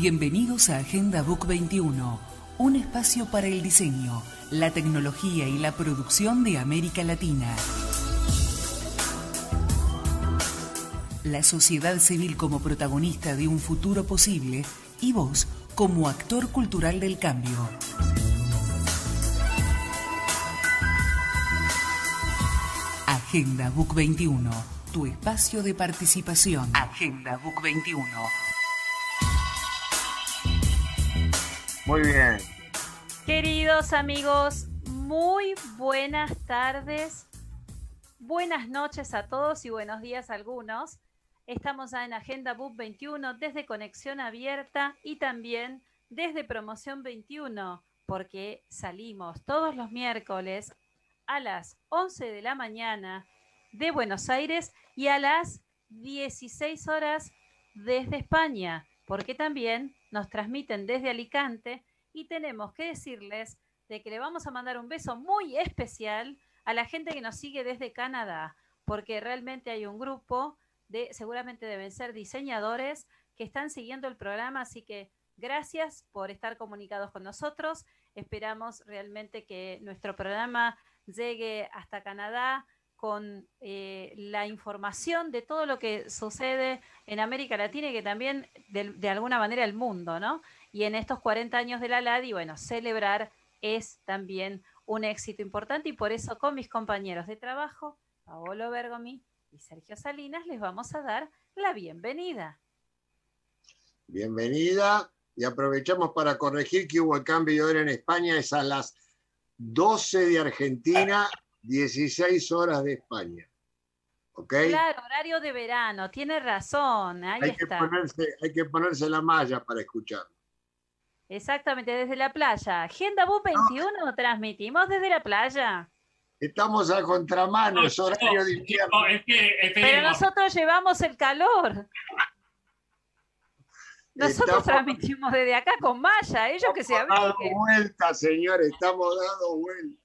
Bienvenidos a Agenda Book 21, un espacio para el diseño, la tecnología y la producción de América Latina. La sociedad civil como protagonista de un futuro posible y vos como actor cultural del cambio. Agenda Book 21, tu espacio de participación. Agenda Book 21. Muy bien. Queridos amigos, muy buenas tardes, buenas noches a todos y buenos días a algunos. Estamos ya en Agenda Book 21 desde Conexión Abierta y también desde Promoción 21, porque salimos todos los miércoles a las 11 de la mañana de Buenos Aires y a las 16 horas desde España, porque también nos transmiten desde Alicante y tenemos que decirles de que le vamos a mandar un beso muy especial a la gente que nos sigue desde Canadá, porque realmente hay un grupo de, seguramente deben ser diseñadores que están siguiendo el programa, así que gracias por estar comunicados con nosotros. Esperamos realmente que nuestro programa llegue hasta Canadá con eh, la información de todo lo que sucede en América Latina y que también de, de, alguna manera el mundo, ¿no? Y en estos 40 años de la LADI, bueno, celebrar es también un éxito importante y por eso con mis compañeros de trabajo, Paolo Bergomi y Sergio Salinas, les vamos a dar la bienvenida. Bienvenida y aprovechamos para corregir que hubo el cambio de hora en España, es a las 12 de Argentina 16 horas de España. ¿Ok? Claro, horario de verano, tiene razón. Ahí hay, está. Que ponerse, hay que ponerse la malla para escucharlo. Exactamente, desde la playa. Agenda Bus 21, no. transmitimos desde la playa. Estamos a contramano, es horario de invierno. Es que, Pero nosotros llevamos el calor. Nosotros estamos, transmitimos desde acá con malla, ellos que se abriguen. Estamos dando vuelta, señor, estamos dando vuelta.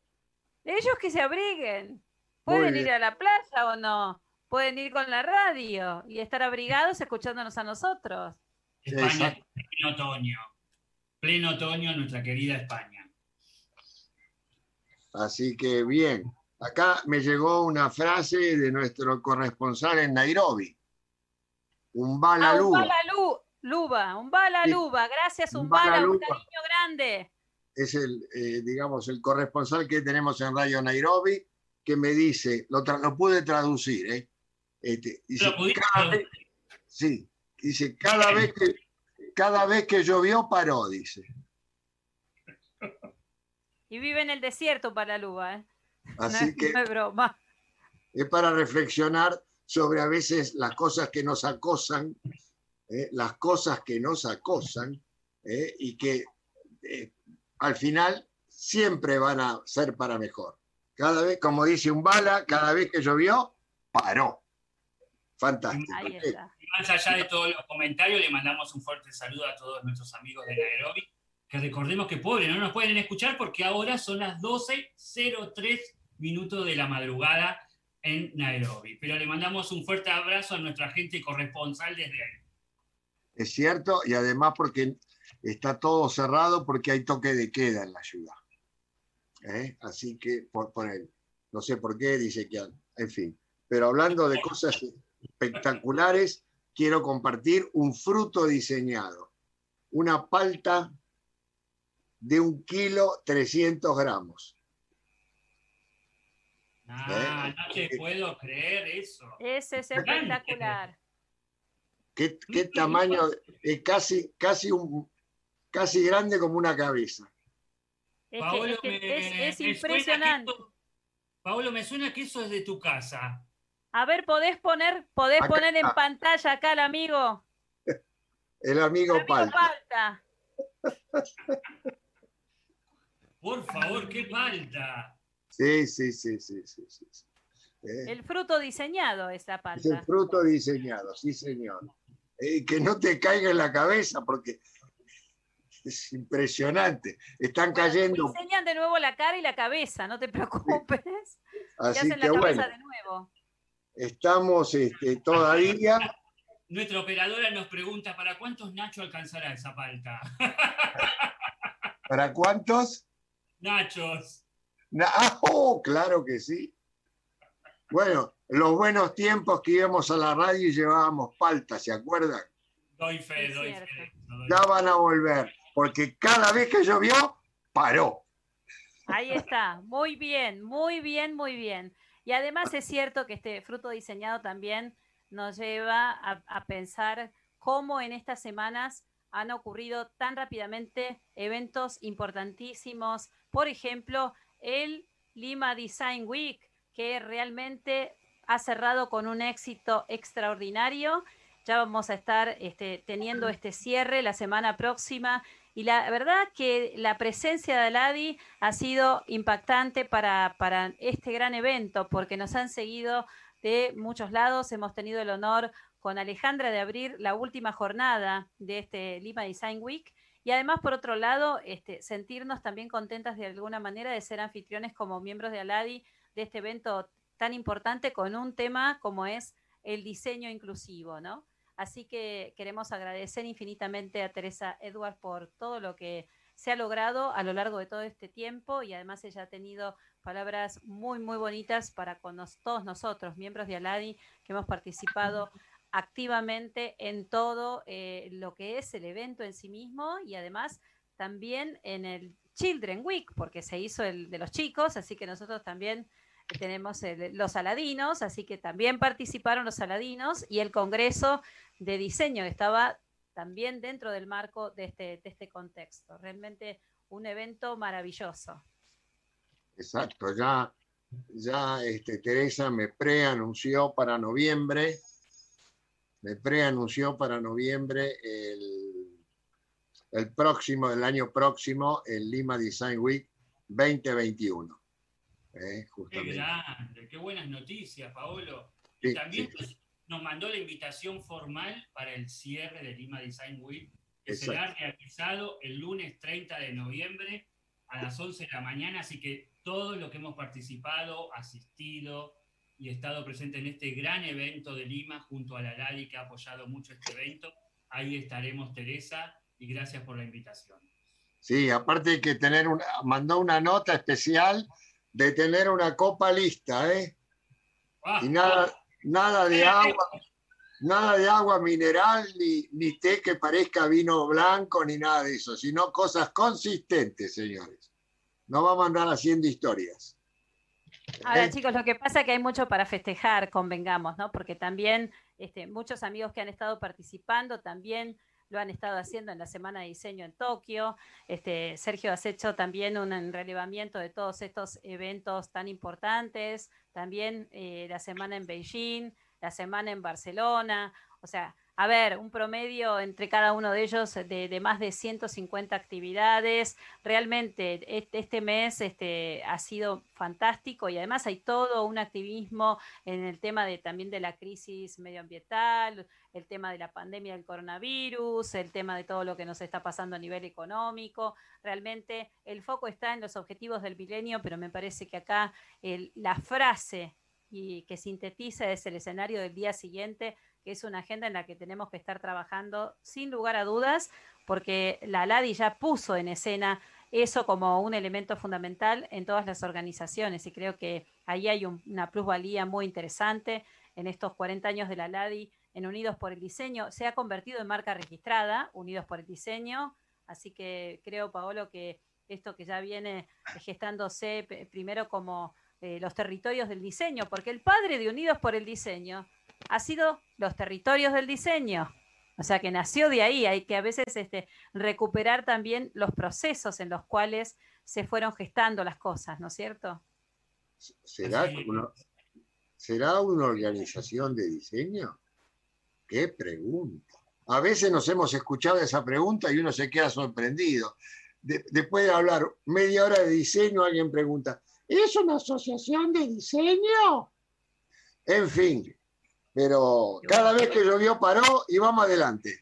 Ellos que se abriguen. ¿Pueden ir a la playa o no? Pueden ir con la radio y estar abrigados escuchándonos a nosotros. España, pleno otoño. Pleno otoño, nuestra querida España. Así que bien. Acá me llegó una frase de nuestro corresponsal en Nairobi. Un bala ah, un bala luba, un bala luba. Gracias, un, un bala, un cariño grande es el, eh, digamos, el corresponsal que tenemos en Radio Nairobi, que me dice, lo, lo pude traducir, ¿eh? Este, dice, cada vez, sí, dice, cada vez que cada vez que llovió paró, dice. Y vive en el desierto para Luba, ¿eh? Así no, que no es broma. Es para reflexionar sobre a veces las cosas que nos acosan, ¿eh? las cosas que nos acosan, ¿eh? y que eh, al final siempre van a ser para mejor. Cada vez, como dice un bala, cada vez que llovió, paró. Fantástico. Más allá de todos los comentarios, le mandamos un fuerte saludo a todos nuestros amigos de Nairobi, que recordemos que pobre, no nos pueden escuchar porque ahora son las 12.03 minutos de la madrugada en Nairobi. Pero le mandamos un fuerte abrazo a nuestra gente corresponsal desde ahí. Es cierto, y además porque está todo cerrado porque hay toque de queda en la ciudad. ¿Eh? Así que, por, por él, no sé por qué, dice que, en fin. Pero hablando de cosas espectaculares, quiero compartir un fruto diseñado. Una palta de un kilo 300 gramos. Ah, ¿Eh? no te puedo creer eso. Ese es espectacular. ¿Qué, qué tamaño? Es casi, casi un, casi grande como una cabeza. Es, que, es, que me, es, es impresionante. Paolo, me suena que eso es de tu casa. A ver, ¿podés poner, podés acá, poner en pantalla acá al amigo? El amigo, el amigo Palta. Palta. Por favor, qué palta. Sí, sí, sí, sí, sí. sí, sí. Eh. El fruto diseñado es la palta. Es el fruto diseñado, sí, señor. Eh, que no te caiga en la cabeza porque es impresionante. Están bueno, cayendo. Diseñan de nuevo la cara y la cabeza, no te preocupes. Así hacen que la cabeza bueno, de nuevo. Estamos este, todavía. nuestra operadora nos pregunta, ¿para cuántos Nacho alcanzará esa palta? ¿Para cuántos? Nachos. Ah, oh, claro que sí. Bueno, los buenos tiempos que íbamos a la radio y llevábamos palta, ¿se acuerdan? Doy fe, doy fe. ya van a volver, porque cada vez que llovió, paró. Ahí está, muy bien, muy bien, muy bien. Y además es cierto que este fruto diseñado también nos lleva a, pensar cómo en estas semanas han ocurrido tan rápidamente eventos importantísimos. Por ejemplo, el Lima Design Week, que realmente ha cerrado con un éxito extraordinario. Ya vamos a estar este, teniendo este cierre la semana próxima. Y la verdad que la presencia de Aladi ha sido impactante para, para este gran evento, porque nos han seguido de muchos lados. Hemos tenido el honor con Alejandra de abrir la última jornada de este Lima Design Week. Y además, por otro lado, este, sentirnos también contentas de alguna manera de ser anfitriones como miembros de Aladi de este evento tan importante con un tema como es el diseño inclusivo, ¿no? Así que queremos agradecer infinitamente a Teresa Edwards por todo lo que se ha logrado a lo largo de todo este tiempo y además ella ha tenido palabras muy, muy bonitas para con todos nosotros, miembros de Aladi, que hemos participado activamente en todo eh, lo que es el evento en sí mismo y además también en el Children Week, porque se hizo el de los chicos, así que nosotros también tenemos los aladinos, así que también participaron los aladinos y el Congreso de Diseño estaba también dentro del marco de este, de este contexto. Realmente un evento maravilloso. Exacto, ya, ya este, Teresa me preanunció para noviembre, me preanunció para noviembre el, el próximo, el año próximo, el Lima Design Week 2021. Eh, qué grande, qué buenas noticias, Paolo. y también nos mandó la invitación formal para el cierre de Lima Design Week, que será realizado el lunes 30 de noviembre a las 11 de la mañana, así que todos los que hemos participado, asistido y estado presente en este gran evento de Lima junto a la LADI que ha apoyado mucho este evento. Ahí estaremos, Teresa, y gracias por la invitación. Sí, aparte hay que tener una, mandó una nota especial de tener una copa lista, ¿eh? Ah, y nada, nada de agua, nada de agua mineral, ni, ni té que parezca vino blanco, ni nada de eso, sino cosas consistentes, señores. No vamos a andar haciendo historias. Ahora, ¿Eh? chicos, lo que pasa es que hay mucho para festejar, convengamos, ¿no? Porque también este, muchos amigos que han estado participando también lo han estado haciendo en la Semana de Diseño en Tokio. Este, Sergio, has hecho también un relevamiento de todos estos eventos tan importantes, también eh, la Semana en Beijing, la Semana en Barcelona, o sea, a ver, un promedio entre cada uno de ellos de, más de 150 actividades. Realmente este, mes este, ha sido fantástico y además hay todo un activismo en el tema de, también de la crisis medioambiental, el tema de la pandemia del coronavirus, el tema de todo lo que nos está pasando a nivel económico. Realmente el foco está en los objetivos del milenio, pero me parece que acá la frase y que sintetiza es el escenario del día siguiente que es una agenda en la que tenemos que estar trabajando sin lugar a dudas, porque la LADI ya puso en escena eso como un elemento fundamental en todas las organizaciones y creo que ahí hay una plusvalía muy interesante en estos 40 años de la LADI en Unidos por el Diseño. Se ha convertido en marca registrada, Unidos por el Diseño, así que creo, Paolo, que esto que ya viene gestándose primero como eh, los territorios del diseño, porque el padre de Unidos por el Diseño ha sido los territorios del diseño. O sea que nació de ahí, hay que a veces este, recuperar también los procesos en los cuales se fueron gestando las cosas, ¿no es cierto? ¿Será una, ¿Será una organización de diseño? Qué pregunta. A veces nos hemos escuchado esa pregunta y uno se queda sorprendido. después de hablar media hora de diseño, alguien pregunta, ¿es una asociación de diseño? En fin, pero cada vez que llovió paró y vamos adelante.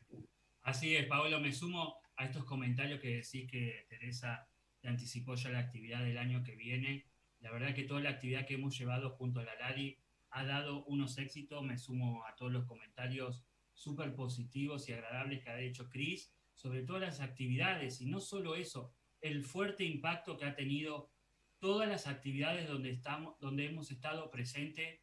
Así es, Pablo, me sumo a estos comentarios que decís que Teresa te anticipó ya la actividad del año que viene. La verdad que toda la actividad que hemos llevado junto a la LADI ha dado unos éxitos. Me sumo a todos los comentarios súper positivos y agradables que ha hecho Cris, sobre todas las actividades, y no solo eso, el fuerte impacto que ha tenido todas las actividades donde, estamos, donde hemos estado presentes,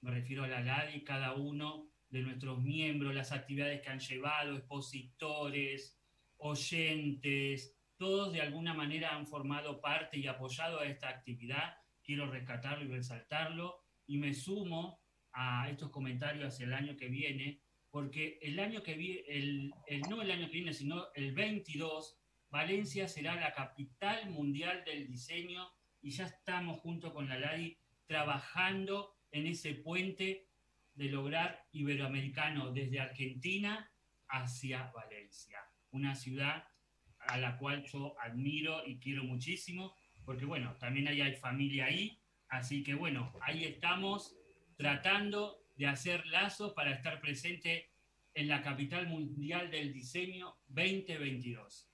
me refiero a la LADI, cada uno de nuestros miembros, las actividades que han llevado, expositores, oyentes, todos de alguna manera han formado parte y apoyado a esta actividad. Quiero rescatarlo y resaltarlo y me sumo a estos comentarios hacia el año que viene, porque el año que viene, el, no el año que viene, sino el 22, Valencia será la capital mundial del diseño y ya estamos junto con la LADI trabajando en ese puente de lograr iberoamericano desde Argentina hacia Valencia, una ciudad a la cual yo admiro y quiero muchísimo, porque bueno, también ahí hay familia ahí, así que bueno, ahí estamos tratando de hacer lazos para estar presente en la capital mundial del diseño 2022.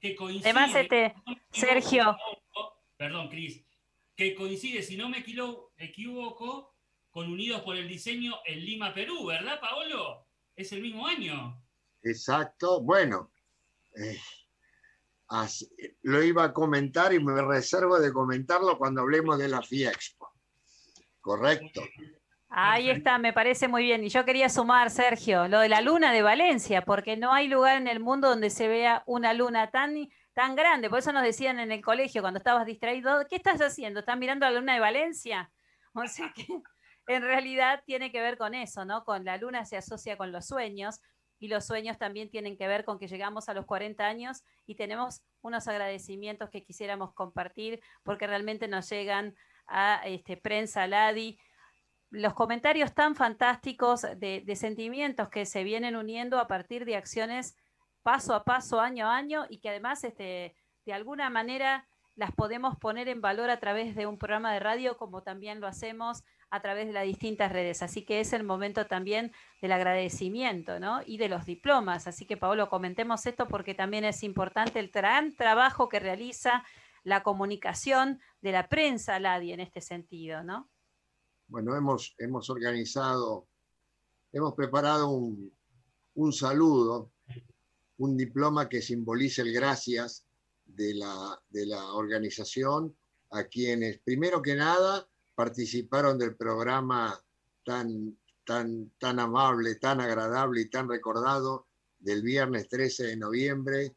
Que coincide, Además, este, Sergio. Perdón, Cris, que coincide, si no me equivoco, con Unidos por el Diseño en Lima, Perú, ¿verdad, Paolo? Es el mismo año. Exacto. Bueno, eh, lo iba a comentar y me reservo de comentarlo cuando hablemos de la FIEXPO. Correcto. Ahí está, me parece muy bien. Y yo quería sumar, Sergio, lo de la luna de Valencia, porque no hay lugar en el mundo donde se vea una luna tan, tan grande. Por eso nos decían en el colegio cuando estabas distraído, ¿qué estás haciendo? ¿Estás mirando la luna de Valencia? O sea que en realidad tiene que ver con eso, ¿no? Con la luna se asocia con los sueños y los sueños también tienen que ver con que llegamos a los 40 años y tenemos unos agradecimientos que quisiéramos compartir porque realmente nos llegan a este, prensa Ladi. Los comentarios tan fantásticos de, sentimientos que se vienen uniendo a partir de acciones paso a paso, año a año, y que además este, de alguna manera las podemos poner en valor a través de un programa de radio, como también lo hacemos a través de las distintas redes. Así que es el momento también del agradecimiento ¿no? y de los diplomas. Así que, Paolo, comentemos esto porque también es importante el gran trabajo que realiza la comunicación de la prensa LADI en este sentido, ¿no? Bueno, hemos, hemos organizado, hemos preparado un, un saludo, un diploma que simboliza el gracias de la, de la organización a quienes, primero que nada, participaron del programa tan, tan, tan amable, tan agradable y tan recordado del viernes 13 de noviembre,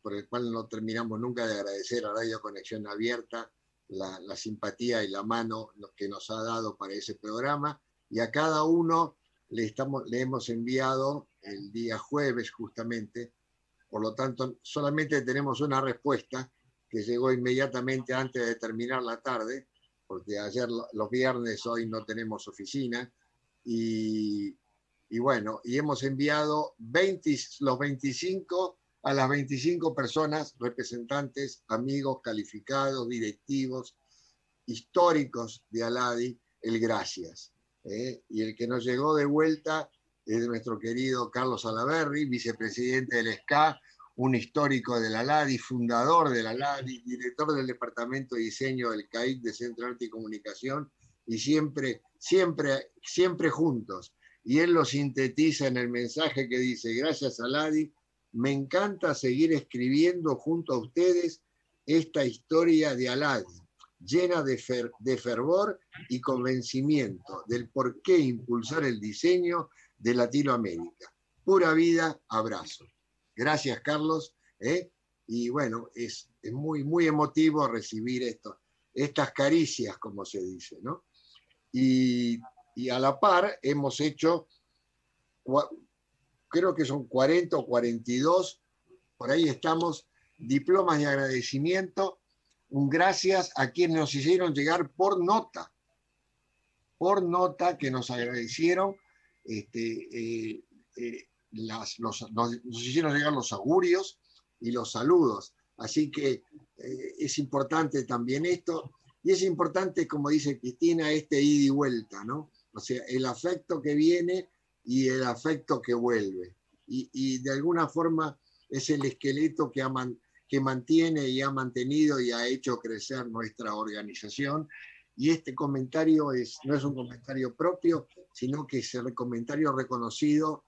por el cual no terminamos nunca de agradecer a Radio Conexión Abierta la, la, simpatía y la mano que nos ha dado para ese programa. Y a cada uno le, estamos, le hemos enviado el día jueves justamente, por lo tanto solamente tenemos una respuesta que llegó inmediatamente antes de terminar la tarde, porque ayer los viernes, hoy no tenemos oficina, y, bueno, y hemos enviado 20, los 25 a las 25 personas, representantes, amigos, calificados, directivos, históricos de Aladi, el gracias. ¿eh? Y el que nos llegó de vuelta es nuestro querido Carlos Alaverri, vicepresidente del SCA, un histórico de la LADI, fundador de la LADI, director del Departamento de Diseño del CAIC de Centro Arte y Comunicación, y siempre, siempre, siempre juntos. Y él lo sintetiza en el mensaje que dice, gracias a LADI, me encanta seguir escribiendo junto a ustedes esta historia de Aladi, llena de, de fervor y convencimiento del por qué impulsar el diseño de Latinoamérica. Pura vida, abrazo. Gracias, Carlos. ¿eh? Y bueno, es, muy, muy emotivo recibir estas caricias, como se dice, ¿no? Y, a la par hemos hecho, creo que son 40 o 42, por ahí estamos, diplomas de agradecimiento, un gracias a quienes nos hicieron llegar por nota, por nota que nos agradecieron este, eh, eh, las, los, nos, hicieron llegar los augurios y los saludos. Así que eh, es importante también esto. Y es importante, como dice Cristina, este ida y vuelta, ¿no? O sea, el afecto que viene y el afecto que vuelve. Y, de alguna forma es el esqueleto que, que mantiene y ha mantenido y ha hecho crecer nuestra organización. Y este comentario es, no es un comentario propio, sino que es el comentario reconocido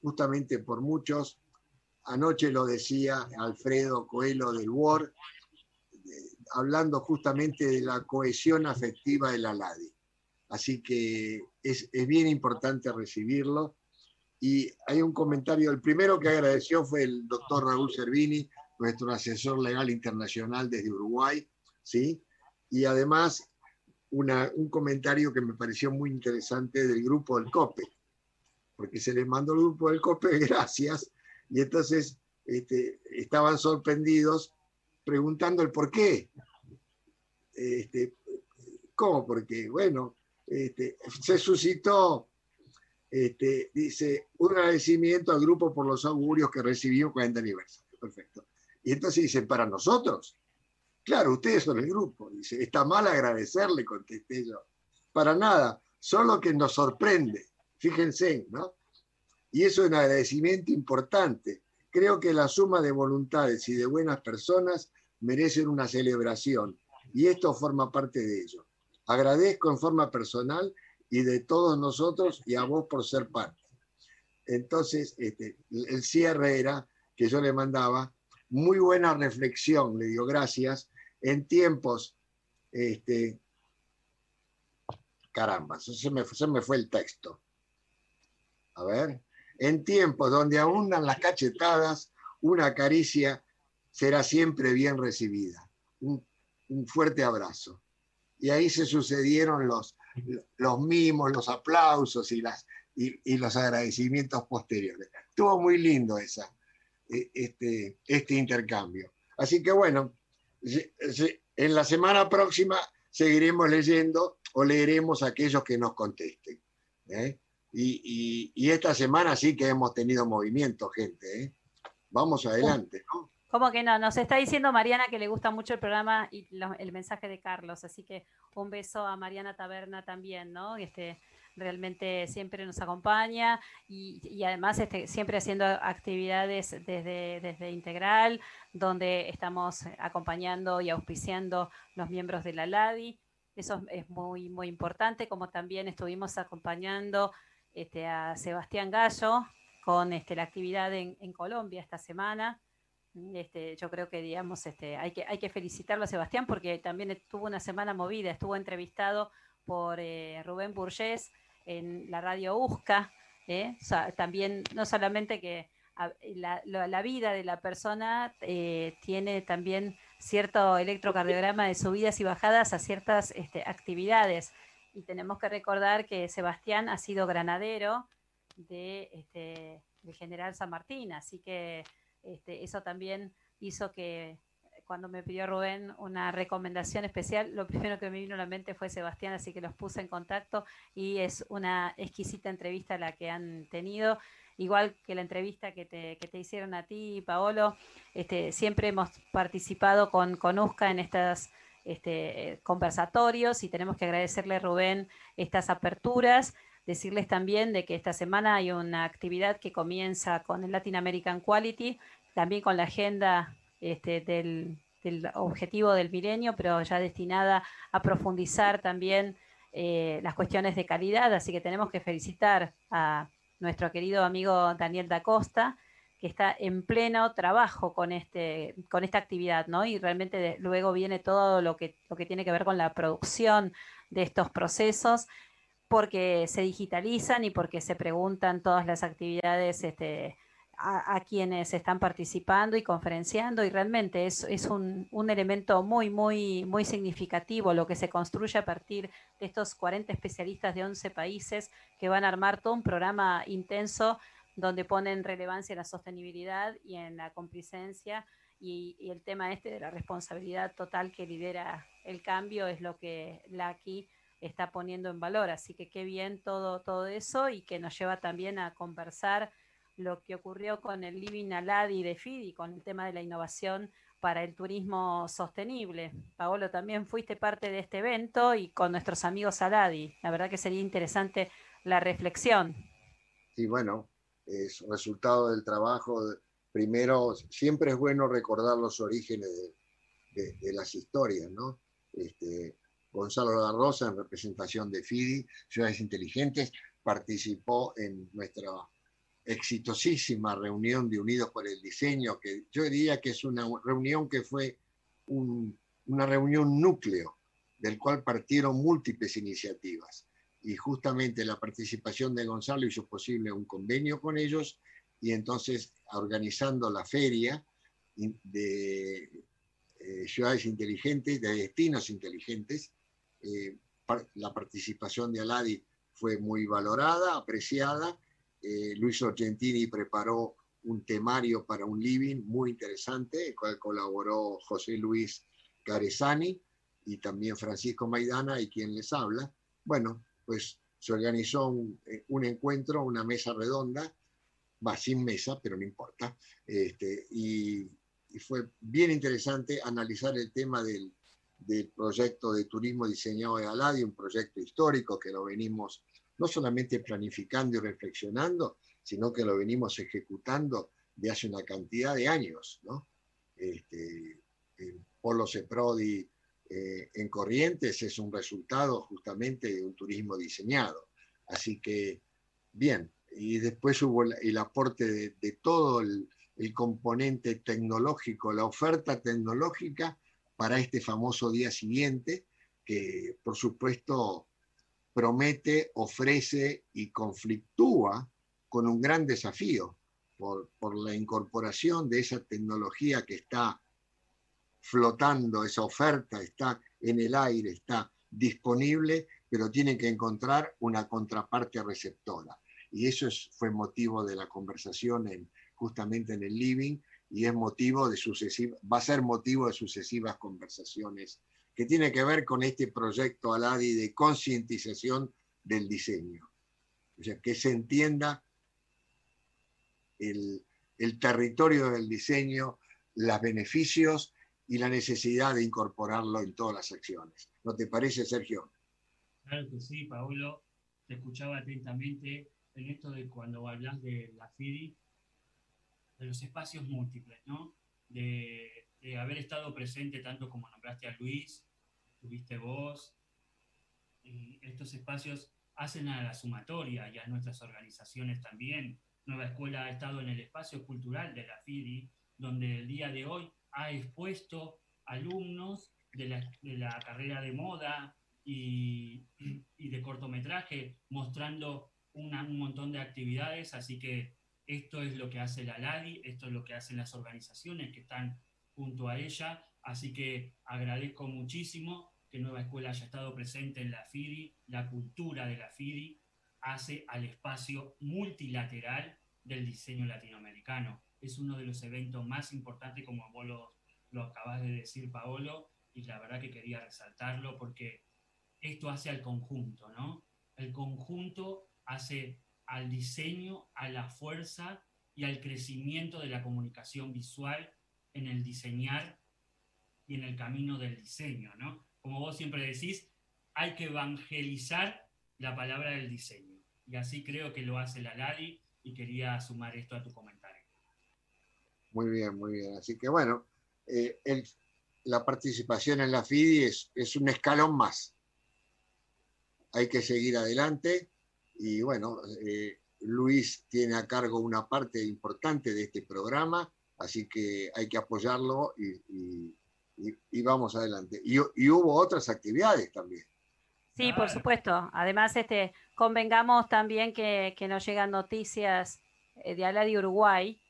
justamente por muchos. Anoche lo decía Alfredo Coelho del WOR, hablando justamente de la cohesión afectiva de la LADI. Así que es, es, bien importante recibirlo. Y hay un comentario, el primero que agradeció fue el doctor Raúl Cervini, nuestro asesor legal internacional desde Uruguay, ¿sí? Y además una, un comentario que me pareció muy interesante del grupo del COPE, porque se les mandó el grupo del COPE, gracias, y entonces este, estaban sorprendidos preguntando el por qué. Este, ¿Cómo? Porque, bueno, este, se suscitó, este, dice, un agradecimiento al grupo por los augurios que recibió 40 aniversario. Perfecto. Y entonces dicen, para nosotros. Claro, ustedes son el grupo. Dice, está mal agradecerle, contesté yo. Para nada, solo que nos sorprende. Fíjense, ¿no? Y eso es un agradecimiento importante. Creo que la suma de voluntades y de buenas personas merecen una celebración. Y esto forma parte de ello. Agradezco en forma personal y de todos nosotros y a vos por ser parte. Entonces, este, el cierre era que yo le mandaba, muy buena reflexión, le digo gracias, en tiempos, este, caramba, se me, se me fue el texto. A ver, en tiempos donde abundan las cachetadas, una caricia será siempre bien recibida. Un, fuerte abrazo y ahí se sucedieron los, los mimos, los aplausos y, las, y, los agradecimientos posteriores. Estuvo muy lindo esa, e, este, este intercambio. Así que bueno, en la semana próxima seguiremos leyendo o leeremos aquellos que nos contesten. ¿eh? Y, y, esta semana sí que hemos tenido movimiento, gente. ¿eh? Vamos adelante, ¿no? ¿Cómo que no? Nos está diciendo Mariana que le gusta mucho el programa y el mensaje de Carlos, así que un beso a Mariana Taberna también, ¿no? Este, realmente siempre nos acompaña y, además este, siempre haciendo actividades desde, desde Integral, donde estamos acompañando y auspiciando los miembros de la LADI. Eso es muy, muy importante, como también estuvimos acompañando este, a Sebastián Gallo con este, la actividad en, Colombia esta semana este, yo creo que digamos, este, hay que, hay que felicitarlo a Sebastián porque también tuvo una semana movida, estuvo entrevistado por eh, Rubén Burgés en la radio USCA, ¿eh? también no solamente que la, vida de la persona eh, tiene también cierto electrocardiograma de subidas y bajadas a ciertas este, actividades. Y tenemos que recordar que Sebastián ha sido granadero de, este, de General San Martín, así que este, eso también hizo que cuando me pidió Rubén una recomendación especial, lo primero que me vino a la mente fue Sebastián, así que los puse en contacto y es una exquisita entrevista la que han tenido. Igual que la entrevista que te, hicieron a ti, Paolo, este, siempre hemos participado con, con USCA en estos este, conversatorios y tenemos que agradecerle Rubén estas aperturas decirles también de que esta semana hay una actividad que comienza con el Latin American Quality, también con la agenda este, del, objetivo del milenio, pero ya destinada a profundizar también eh, las cuestiones de calidad. Así que tenemos que felicitar a nuestro querido amigo Daniel da Costa, que está en pleno trabajo con, este, con esta actividad, ¿no? Y realmente luego viene todo lo que, lo que tiene que ver con la producción de estos procesos, porque se digitalizan y porque se preguntan todas las actividades este, a, quienes están participando y conferenciando y realmente es, es un, un, elemento muy, muy, muy significativo lo que se construye a partir de estos 40 especialistas de 11 países que van a armar todo un programa intenso donde relevancia en la sostenibilidad y en la complicencia y, el tema este de la responsabilidad total que lidera el cambio es lo que la aquí está poniendo en valor. Así que qué bien todo, todo eso y que nos lleva también a conversar lo que ocurrió con el Living Aladi de FIDI, con el tema de la innovación para el turismo sostenible. Paolo, también fuiste parte de este evento y con nuestros amigos Aladi. La verdad que sería interesante la reflexión. Sí, bueno, es resultado del trabajo. Primero, siempre es bueno recordar los orígenes de, las historias, ¿no? Este, Gonzalo La Rosa, en representación de FIDI, Ciudades Inteligentes, participó en nuestra exitosísima reunión de Unidos por el Diseño, que yo diría que es una reunión que fue una reunión núcleo del cual partieron múltiples iniciativas. Y justamente la participación de Gonzalo hizo posible un convenio con ellos y entonces organizando la feria de eh, ciudades inteligentes, de destinos inteligentes, eh, la participación de Aladi fue muy valorada, apreciada. Eh, Luis Argentini preparó un temario para un living muy interesante, el cual colaboró José Luis Carezani y también Francisco Maidana y quien les habla. Bueno, pues se organizó un, encuentro, una mesa redonda, va sin mesa, pero no importa, este, y fue bien interesante analizar el tema del, proyecto de turismo diseñado de Aladi, un proyecto histórico que lo venimos no solamente planificando y reflexionando, sino que lo venimos ejecutando de hace una cantidad de años. ¿no? Este, el Polo Ceprodi eh, en Corrientes es un resultado justamente de un turismo diseñado. Así que, bien, y después hubo el, aporte de, todo el, el componente tecnológico, la oferta tecnológica para este famoso día siguiente, que por supuesto promete, ofrece y conflictúa con un gran desafío por, la incorporación de esa tecnología que está flotando, esa oferta está en el aire, está disponible, pero tiene que encontrar una contraparte receptora. Y eso fue motivo de la conversación en, justamente en el living y es motivo de va a ser motivo de sucesivas conversaciones que tiene que ver con este proyecto ALADI de concientización del diseño. O sea, que se entienda el, el territorio del diseño, los beneficios y la necesidad de incorporarlo en todas las acciones. ¿No te parece, Sergio? Claro que sí, Paulo. Te escuchaba atentamente en esto de cuando hablas de la FIDI, de los espacios múltiples, ¿no? De, haber estado presente tanto como nombraste a Luis, tuviste vos, y estos espacios hacen a la sumatoria y a nuestras organizaciones también. Nueva Escuela ha estado en el espacio cultural de la FIDI, donde el día de hoy ha expuesto alumnos de la, carrera de moda y, de cortometraje, mostrando un montón de actividades, así que esto es lo que hace la LADI, esto es lo que hacen las organizaciones que están junto a ella, así que agradezco muchísimo que Nueva Escuela haya estado presente en la FIDI, la cultura de la FIDI hace al espacio multilateral del diseño latinoamericano. Es uno de los eventos más importantes, como vos lo, lo acabas de decir, Paolo, y la verdad que quería resaltarlo porque esto hace al conjunto, ¿no? El conjunto hace al diseño, a la fuerza y al crecimiento de la comunicación visual en el diseñar y en el camino del diseño, ¿no? Como vos siempre decís, hay que evangelizar la palabra del diseño. Y así creo que lo hace la LADI y quería sumar esto a tu comentario. Muy bien, muy bien. Así que bueno, eh, la participación en la FIDI es, un escalón más. Hay que seguir adelante y bueno, eh, Luis tiene a cargo una parte importante de este programa, así que hay que apoyarlo y, vamos adelante. Y, hubo otras actividades también. Sí, por supuesto. Además, este, convengamos también que, nos llegan noticias eh, de Aladi Uruguay,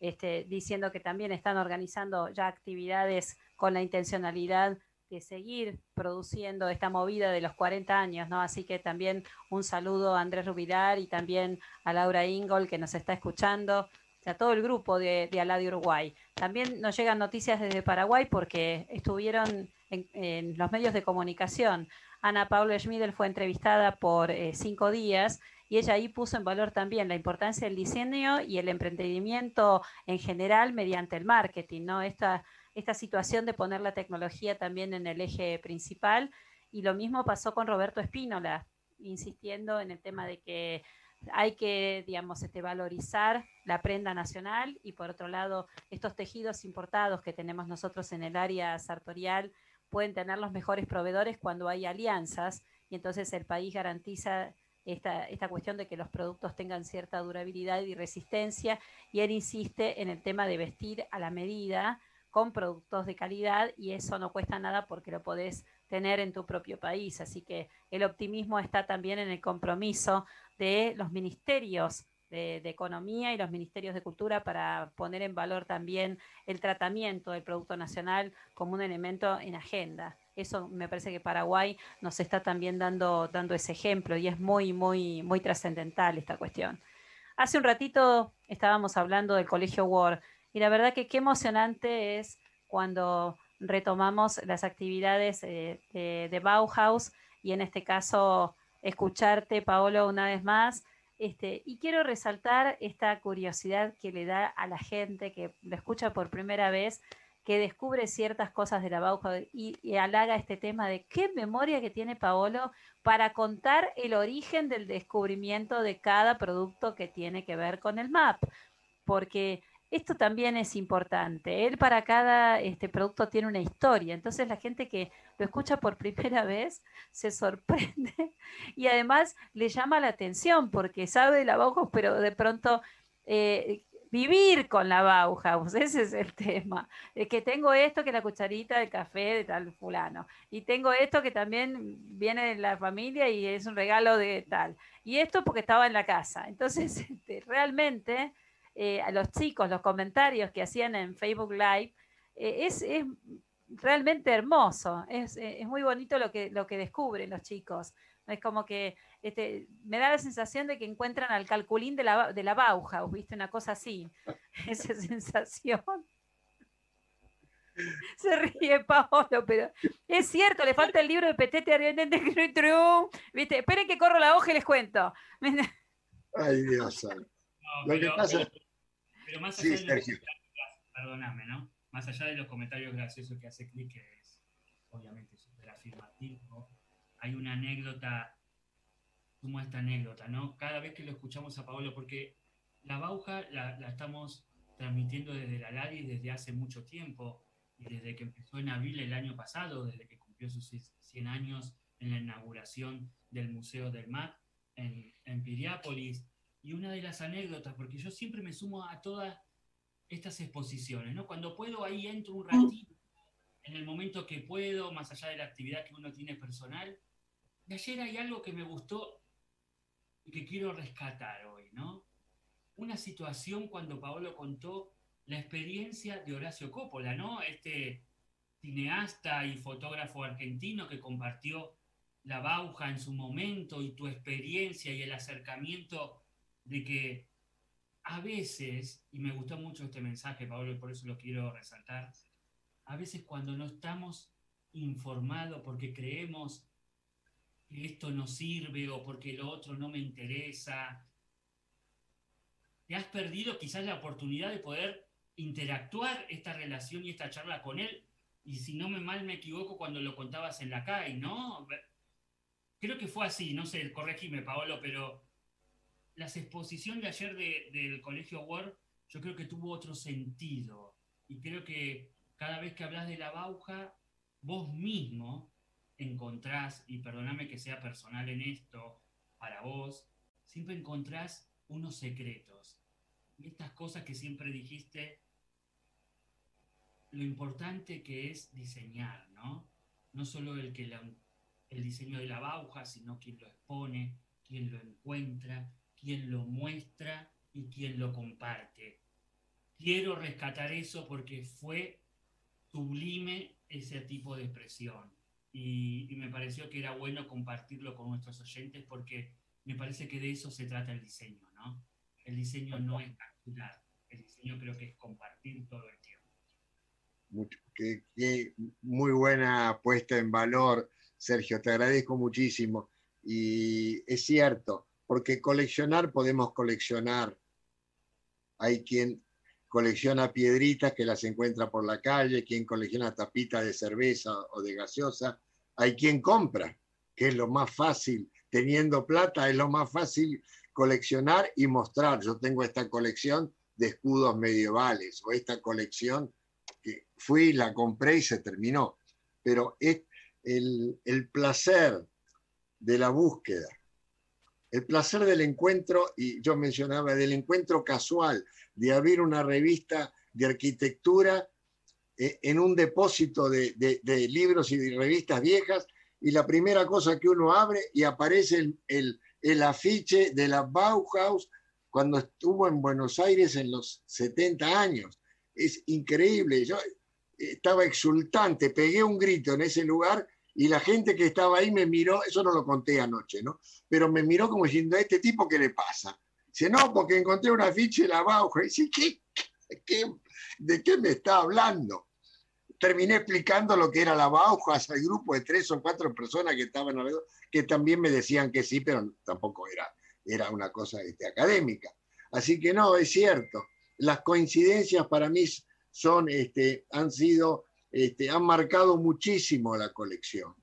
este, diciendo que también están organizando ya actividades con la intencionalidad que seguir produciendo esta movida de los 40 años, ¿no? Así que también un saludo a Andrés Rubilar y también a Laura Ingol que nos está escuchando, a todo el grupo de, de Uruguay. También nos llegan noticias desde Paraguay porque estuvieron en, los medios de comunicación. Ana Paula Schmidel fue entrevistada por eh, cinco días y ella ahí puso en valor también la importancia del diseño y el emprendimiento en general mediante el marketing, ¿no? Esta esta situación de poner la tecnología también en el eje principal. Y lo mismo pasó con Roberto Espínola, insistiendo en el tema de que hay que, digamos, este, valorizar la prenda nacional y por otro lado, estos tejidos importados que tenemos nosotros en el área sartorial pueden tener los mejores proveedores cuando hay alianzas y entonces el país garantiza esta, esta cuestión de que los productos tengan cierta durabilidad y resistencia, y él insiste en el tema de vestir a la medida con productos de calidad y eso no cuesta nada porque lo podés tener en tu propio país. Así que el optimismo está también en el compromiso de los ministerios de, Economía y los ministerios de Cultura para poner en valor también el tratamiento del Producto Nacional como un elemento en agenda. Eso me parece que Paraguay nos está también dando, dando ese ejemplo y es muy, muy, muy trascendental esta cuestión. Hace un ratito estábamos hablando del Colegio Ward y la verdad que qué emocionante es cuando retomamos las actividades eh, de, Bauhaus y en este caso escucharte, Paolo, una vez más. Este, y quiero resaltar esta curiosidad que le da a la gente que lo escucha por primera vez, que descubre ciertas cosas de la Bauhaus y, y halaga este tema de qué memoria que tiene Paolo para contar el origen del descubrimiento de cada producto que tiene que ver con el MAP. Porque esto también es importante. Él para cada este producto tiene una historia. Entonces la gente que lo escucha por primera vez se sorprende y además le llama la atención porque sabe de la Bauhaus, pero de pronto eh, vivir con la Bauhaus, ese es el tema. Es que tengo esto que es la cucharita de café de tal fulano. Y tengo esto que también viene de la familia y es un regalo de tal. Y esto porque estaba en la casa. Entonces, este, realmente eh, a los chicos, los comentarios que hacían en Facebook Live, eh, es, realmente hermoso, es, muy bonito lo que, lo que descubren los chicos. Es como que este, me da la sensación de que encuentran al calculín de la, de la Bauhaus, ¿viste? Una cosa así, esa sensación. Se ríe Paolo, pero es cierto, le falta el libro de Petete ¿viste? Esperen que corro la hoja y les cuento. Ay, Dios. lo que pasa pero más allá de los perdóname, ¿no? Más allá de los comentarios graciosos que hace Click, que es obviamente súper afirmativo, hay una anécdota, como esta anécdota, ¿no? Cada vez que lo escuchamos a Paolo, porque la Bauja la, estamos transmitiendo desde la LADI desde hace mucho tiempo, y desde que empezó en abril el año pasado, desde que cumplió sus 100 años en la inauguración del Museo del Mar en, en Piriápolis, y una de las anécdotas, porque yo siempre me sumo a todas estas exposiciones, ¿no? Cuando puedo, ahí entro un ratito, en el momento que puedo, más allá de la actividad que uno tiene personal. De ayer hay algo que me gustó y que quiero rescatar hoy, ¿no? Una situación cuando Paolo contó la experiencia de Horacio Coppola, ¿no? Este cineasta y fotógrafo argentino que compartió la Bauja en su momento y tu experiencia y el acercamiento de que a veces, y me gustó mucho este mensaje, Pablo, y por eso lo quiero resaltar, a veces cuando no estamos informados porque creemos esto no sirve o porque lo otro no me interesa, te has perdido quizás la oportunidad de poder interactuar esta relación y esta charla con él. Y si no me mal me equivoco cuando lo contabas en la calle, ¿no? Creo que fue así, no sé, corregime, Paolo, pero las exposiciones de ayer del Colegio Word, yo creo que tuvo otro sentido. Y creo que cada vez que hablas de la Bauja, vos mismo encontrás, y perdóname que sea personal en esto, para vos, siempre encontrás unos secretos. Y estas cosas que siempre dijiste, lo importante que es diseñar, ¿no? No solo el, que el diseño de la Bauja, sino quien lo expone, quien lo encuentra, quien lo muestra y quien lo comparte. Quiero rescatar eso porque fue sublime ese tipo de expresión. Y, me pareció que era bueno compartirlo con nuestros oyentes porque me parece que de eso se trata el diseño, ¿no? El diseño no es capturar, el diseño creo que es compartir todo el tiempo. Mucho, muy buena puesta en valor, Sergio, te agradezco muchísimo. Y es cierto, porque coleccionar podemos coleccionar. Hay quien colecciona piedritas que las encuentra por la calle, quien colecciona tapitas de cerveza o de gaseosa, hay quien compra, que es lo más fácil, teniendo plata es lo más fácil coleccionar y mostrar. Yo tengo esta colección de escudos medievales o esta colección que fui, la compré y se terminó. Pero es el, el placer de la búsqueda el placer del encuentro, y yo mencionaba, del encuentro casual, de abrir una revista de arquitectura en un depósito de, libros y de revistas viejas, y la primera cosa que uno abre y aparece el, afiche de la Bauhaus cuando estuvo en Buenos Aires en los 70 años. Es increíble. Yo estaba exultante, pegué un grito en ese lugar y la gente que estaba ahí me miró, eso no lo conté anoche, ¿no? Pero me miró como diciendo, ¿a este tipo qué le pasa? Dice, no, porque encontré un afiche de la Bauhaus. Dice, ¿qué, qué, de qué me está hablando? Terminé explicando lo que era la Bauhaus al grupo de tres o cuatro personas que estaban alrededor, que también me decían que sí, pero tampoco era, era una cosa este, académica. Así que no, es cierto. Las coincidencias para mí son, este, han sido este, han marcado muchísimo la colección.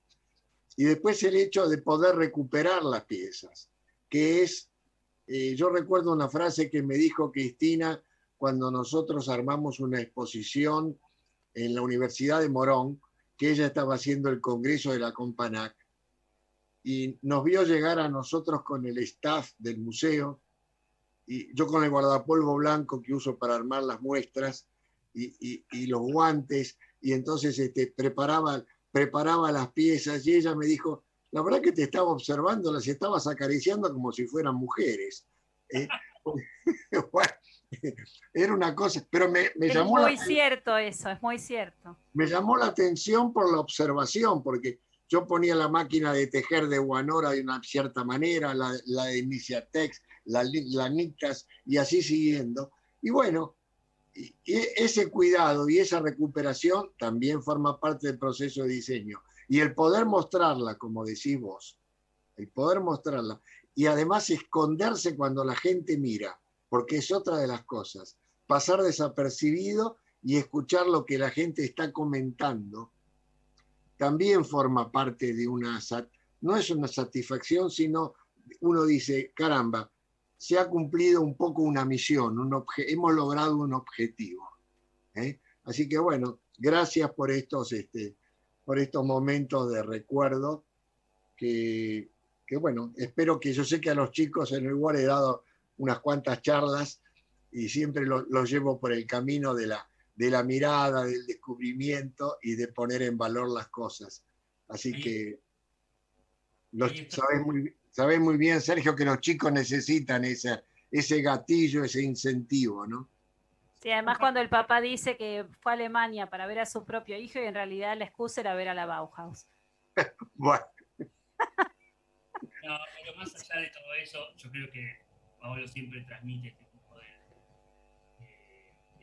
Y después el hecho de poder recuperar las piezas, que es, eh, yo recuerdo una frase que me dijo Cristina cuando nosotros armamos una exposición en la Universidad de Morón, que ella estaba haciendo el congreso de la Companac, y nos vio llegar a nosotros con el staff del museo, y yo con el guardapolvo blanco que uso para armar las muestras, y, y los guantes, y entonces este, preparaba, preparaba las piezas y ella me dijo, la verdad que te estaba observando, las estabas acariciando como si fueran mujeres. ¿eh? era una cosa, pero me, me es llamó... Es muy cierto eso, es muy cierto. Me llamó la atención por la observación, porque yo ponía la máquina de tejer de Guanora de una cierta manera, la, la de Iniciatex, la, la Nictas, y así siguiendo. Y bueno, y ese cuidado y esa recuperación también forma parte del proceso de diseño. Y el poder mostrarla, como decís vos, el poder mostrarla, y además esconderse cuando la gente mira, porque es otra de las cosas, pasar desapercibido y escuchar lo que la gente está comentando, también forma parte de una, no es una satisfacción, sino uno dice, caramba, se ha cumplido un poco una misión, un hemos logrado un objetivo. ¿eh? Así que bueno, gracias por estos, este, por estos momentos de recuerdo que, que, bueno, espero que yo sé que a los chicos en el lugar he dado unas cuantas charlas y siempre los llevo por el camino de la, de la mirada, del descubrimiento y de poner en valor las cosas. Así que los, sabes muy bien sabes muy bien, Sergio, que los chicos necesitan ese, ese gatillo, ese incentivo, ¿no? Sí, además cuando el papá dice que fue a Alemania para ver a su propio hijo y en realidad la excusa era ver a la Bauhaus. bueno. No, pero más allá de todo eso, yo creo que Pablo siempre transmite este tipo de,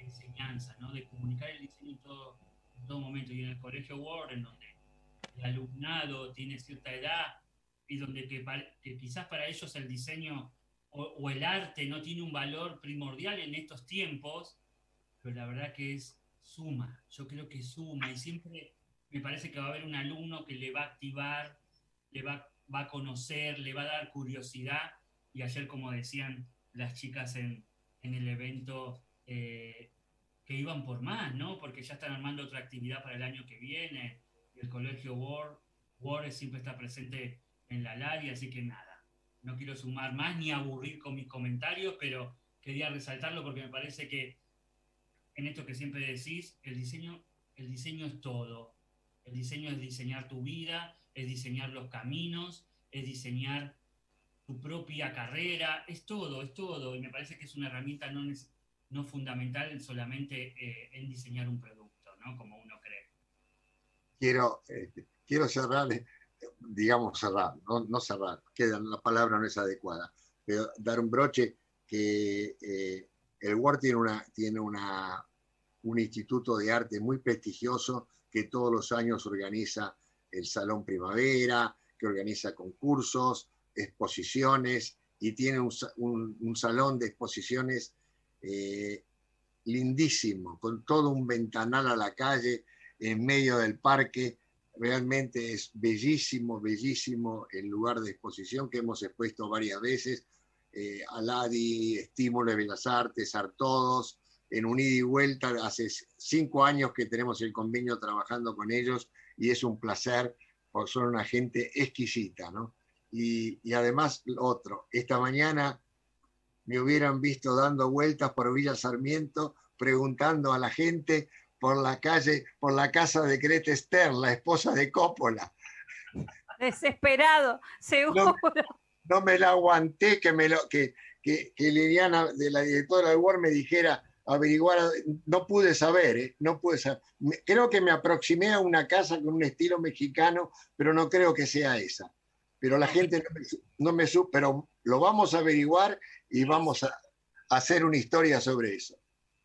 enseñanza, ¿no? De comunicar el diseño en todo, en todo momento. Y en el colegio Ward, en donde el alumnado tiene cierta edad, y donde que, quizás para ellos el diseño o, el arte no tiene un valor primordial en estos tiempos, pero la verdad que es suma, yo creo que suma y siempre me parece que va a haber un alumno que le va a activar, le va, va a conocer, le va a dar curiosidad y ayer como decían las chicas en, en el evento, eh, que iban por más, ¿no? Porque ya están armando otra actividad para el año que viene. El colegio Word, Word siempre está presente en la LARI, así que nada, no quiero sumar más ni aburrir con mis comentarios, pero quería resaltarlo porque me parece que en esto que siempre decís, el diseño, el diseño es todo. El diseño es diseñar tu vida, es diseñar los caminos, es diseñar propia carrera, es todo, es todo. Y me parece que es una herramienta no, no fundamental solamente eh, en diseñar un producto, ¿no? Como uno cree. Quiero, este, quiero cerrar digamos, cerrar, no, cerrar, queda, la palabra no es adecuada, pero dar un broche que eh, el WAR tiene, una, tiene una, un instituto de arte muy prestigioso que todos los años organiza el Salón Primavera, que organiza concursos, exposiciones y tiene un, salón de exposiciones eh, lindísimo, con todo un ventanal a la calle en medio del parque Realmente es bellísimo, bellísimo el lugar de exposición que hemos expuesto varias veces. Eh, Aladi, Estímulo de Bellas Artes, Artodos, en un ida y vuelta. Hace cinco años que tenemos el convenio trabajando con ellos y es un placer, porque son una gente exquisita, ¿no? Y, además otro, esta mañana me hubieran visto dando vueltas por Villa Sarmiento preguntando a la gente por la calle, por la casa de Greta Esther, la esposa de Coppola. Desesperado, seguro. No, me la aguanté que, me lo, que, que, Liliana, de la directora de Word, me dijera, averiguar, no pude saber, ¿eh? no pude saber. Creo que me aproximé a una casa con un estilo mexicano, pero no creo que sea esa. Pero la gente no me, no pero lo vamos a averiguar y vamos a, hacer una historia sobre eso.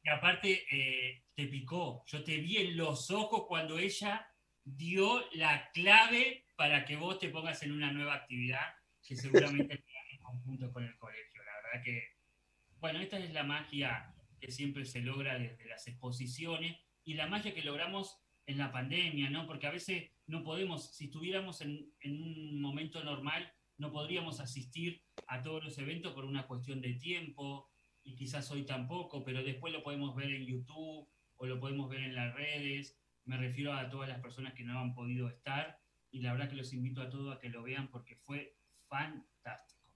Y aparte, eh, te picó. Yo te vi en los ojos cuando ella dio la clave para que vos te pongas en una nueva actividad que seguramente en conjunto con el colegio. La verdad que, bueno, esta es la magia que siempre se logra desde las exposiciones y la magia que logramos en la pandemia, ¿no? Porque a veces no podemos, si estuviéramos en, en un momento normal, no podríamos asistir a todos los eventos por una cuestión de tiempo y quizás hoy tampoco, pero después lo podemos ver en YouTube o lo podemos ver en las redes. Me refiero a todas las personas que no han podido estar y la verdad que los invito a todos a que lo vean porque fue fantástico.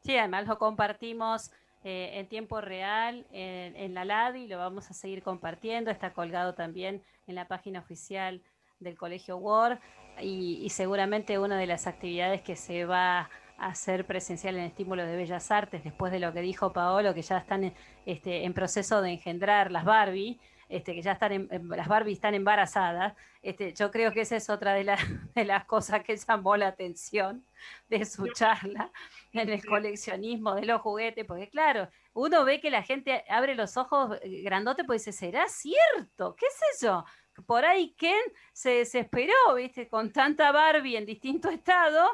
Sí, además lo compartimos eh, en tiempo real en, la LADI, lo vamos a seguir compartiendo, está colgado también en la página oficial del Colegio Word y, seguramente una de las actividades que se va a hacer presencial en Estímulo de Bellas Artes, después de lo que dijo Paolo, que ya están en, este, en proceso de engendrar las Barbie, este, que ya están en, las Barbie están embarazadas, este, yo creo que esa es otra de, de las cosas que llamó la atención de su charla en el coleccionismo de los juguetes, porque claro, uno ve que la gente abre los ojos grandote, pues dice, ¿será cierto? ¿Qué sé yo? Por ahí Ken se desesperó, ¿viste? Con tanta Barbie en distinto estado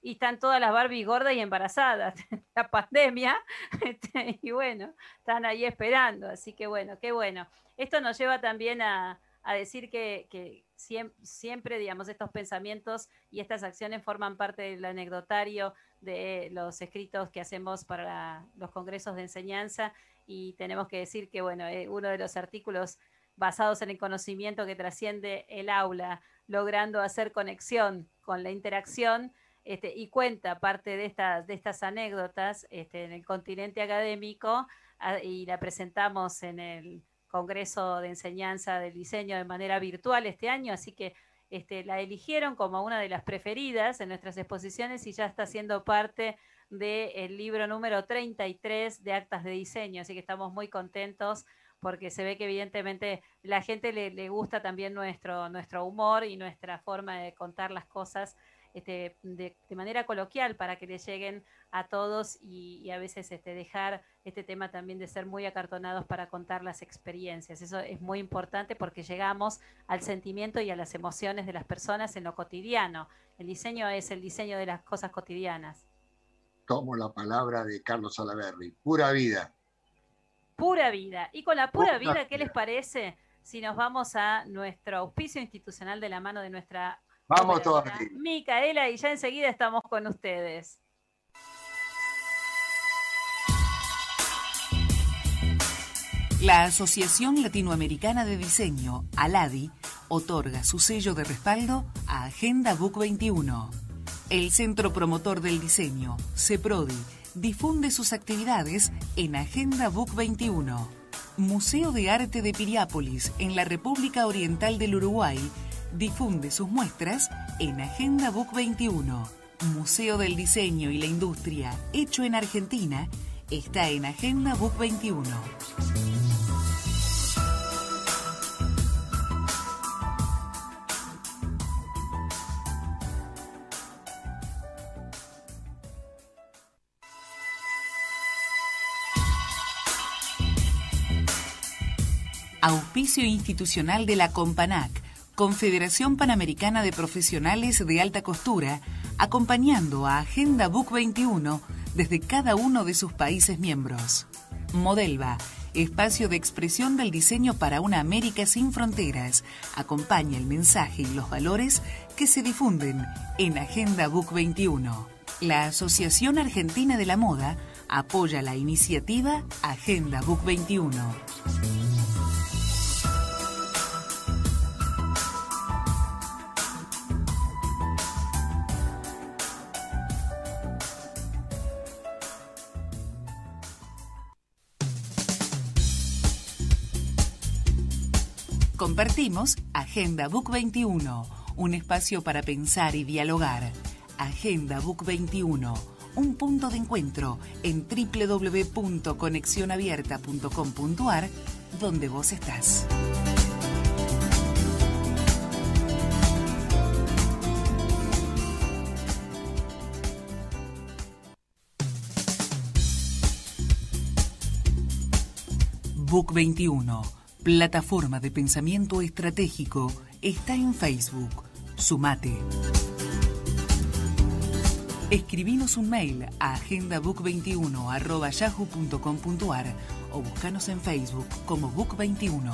y están todas las Barbie gordas y embarazadas. La pandemia, este, y bueno, están ahí esperando. Así que bueno, qué bueno. Esto nos lleva también a, a decir que, que siempre, digamos, estos pensamientos y estas acciones forman parte del anecdotario de los escritos que hacemos para los congresos de enseñanza y tenemos que decir que, bueno, eh, uno de los artículos basados en el conocimiento que trasciende el aula, logrando hacer conexión con la interacción, este, y cuenta parte de estas, de estas anécdotas este, en el continente académico ah, y la presentamos en el Congreso de Enseñanza del Diseño de manera virtual este año, así que este, la eligieron como una de las preferidas en nuestras exposiciones y ya está siendo parte del libro número 33 de actas de diseño, así que estamos muy contentos porque se ve que evidentemente la gente le, le gusta también nuestro, nuestro humor y nuestra forma de contar las cosas este, de, manera coloquial para que le lleguen a todos y, a veces este, dejar este tema también de ser muy acartonados para contar las experiencias. Eso es muy importante porque llegamos al sentimiento y a las emociones de las personas en lo cotidiano. El diseño es el diseño de las cosas cotidianas. Como la palabra de Carlos Salaverri, pura vida. Pura vida. Y con la pura, vida, ¿qué les parece si nos vamos a nuestro auspicio institucional de la mano de nuestra Vamos todos. Micaela, y ya enseguida estamos con ustedes. La Asociación Latinoamericana de Diseño, ALADI, otorga su sello de respaldo a Agenda Book 21. El Centro Promotor del Diseño, CEPRODI, difunde sus actividades en Agenda Book 21. Museo de Arte de Piriápolis, en la República Oriental del Uruguay, difunde sus muestras en Agenda Book 21. Museo del Diseño y la Industria, hecho en Argentina, está en Agenda Book 21. Auspicio institucional de la Companac Confederación Panamericana de Profesionales de Alta Costura, acompañando a Agenda Book 21 desde cada uno de sus países miembros. Modelva, espacio de expresión del diseño para una América sin fronteras, acompaña el mensaje y los valores que se difunden en Agenda Book 21. La Asociación Argentina de la Moda apoya la iniciativa Agenda Book 21. Compartimos Agenda Book 21, un espacio para pensar y dialogar. Agenda Book 21, un punto de encuentro en www.conexionabierta.com.ar, donde vos estás. Book 21, plataforma de pensamiento estratégico, está en Facebook. Sumate. Escribinos un mail a agendabook21.yahoo.com.ar o búscanos en Facebook como Book21.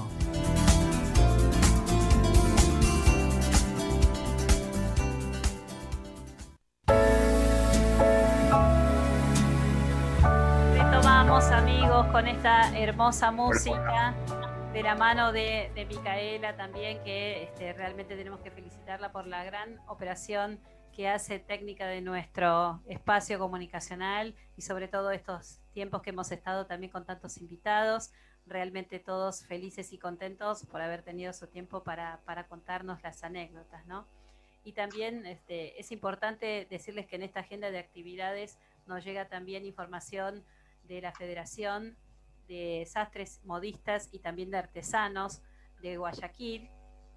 Retomamos amigos con esta hermosa música de la mano de, de Micaela también, que este, realmente tenemos que felicitarla por la gran operación que hace técnica de nuestro espacio comunicacional y sobre todo estos tiempos que hemos estado también con tantos invitados, realmente todos felices y contentos por haber tenido su tiempo para, para contarnos las anécdotas, ¿no? Y también este, es importante decirles que en esta agenda de actividades nos llega también información de la Federación de Sastres Modistas y también de Artesanos de Guayaquil,